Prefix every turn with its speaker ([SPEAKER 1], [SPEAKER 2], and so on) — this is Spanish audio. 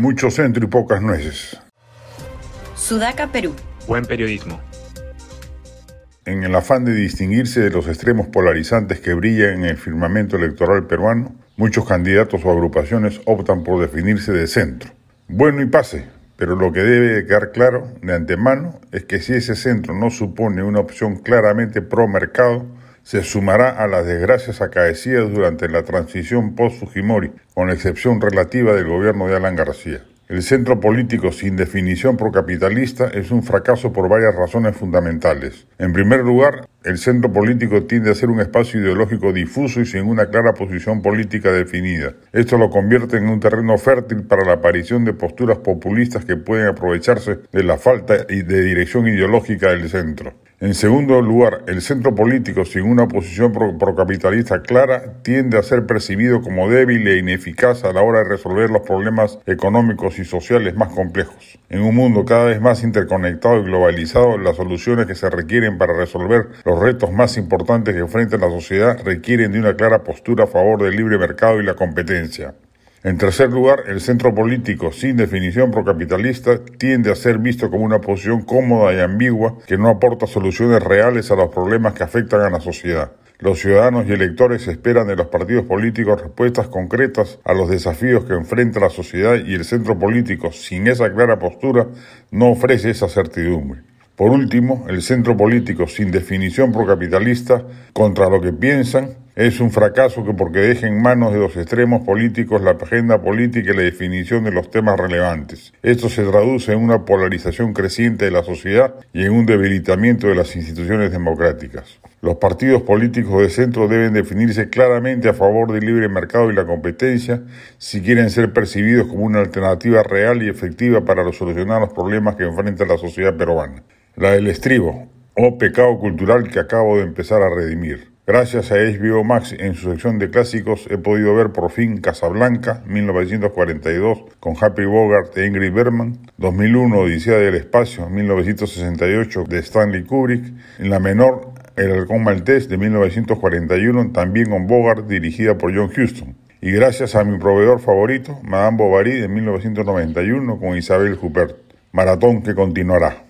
[SPEAKER 1] Mucho centro y pocas nueces.
[SPEAKER 2] Sudaca, Perú.
[SPEAKER 3] Buen periodismo.
[SPEAKER 1] En el afán de distinguirse de los extremos polarizantes que brillan en el firmamento electoral peruano, muchos candidatos o agrupaciones optan por definirse de centro. Bueno y pase, pero lo que debe quedar claro de antemano es que si ese centro no supone una opción claramente pro mercado, se sumará a las desgracias acaecidas durante la transición post-Fujimori, con excepción relativa del gobierno de Alan García. El centro político sin definición procapitalista es un fracaso por varias razones fundamentales. En primer lugar, el centro político tiende a ser un espacio ideológico difuso y sin una clara posición política definida. Esto lo convierte en un terreno fértil para la aparición de posturas populistas que pueden aprovecharse de la falta de dirección ideológica del centro. En segundo lugar, el centro político sin una posición procapitalista clara tiende a ser percibido como débil e ineficaz a la hora de resolver los problemas económicos y sociales más complejos. En un mundo cada vez más interconectado y globalizado, las soluciones que se requieren para resolver retos más importantes que enfrenta la sociedad requieren de una clara postura a favor del libre mercado y la competencia. En tercer lugar, el centro político sin definición procapitalista tiende a ser visto como una posición cómoda y ambigua que no aporta soluciones reales a los problemas que afectan a la sociedad. Los ciudadanos y electores esperan de los partidos políticos respuestas concretas a los desafíos que enfrenta la sociedad y el centro político, sin esa clara postura, no ofrece esa certidumbre. Por último, el centro político sin definición procapitalista, contra lo que piensan, es un fracaso que porque deja en manos de los extremos políticos la agenda política y la definición de los temas relevantes. Esto se traduce en una polarización creciente de la sociedad y en un debilitamiento de las instituciones democráticas. Los partidos políticos de centro deben definirse claramente a favor del libre mercado y la competencia si quieren ser percibidos como una alternativa real y efectiva para solucionar los problemas que enfrenta la sociedad peruana. La del estribo, oh pecado cultural que acabo de empezar a redimir. Gracias a HBO Max en su sección de clásicos he podido ver por fin Casablanca 1942 con Happy Bogart e Ingrid Bergman, 2001 Odisea del Espacio 1968 de Stanley Kubrick, en la menor El Halcón Maltés de 1941 también con Bogart dirigida por John Huston. Y gracias a mi proveedor favorito, Madame Bovary de 1991 con Isabel Huppert. Maratón que continuará.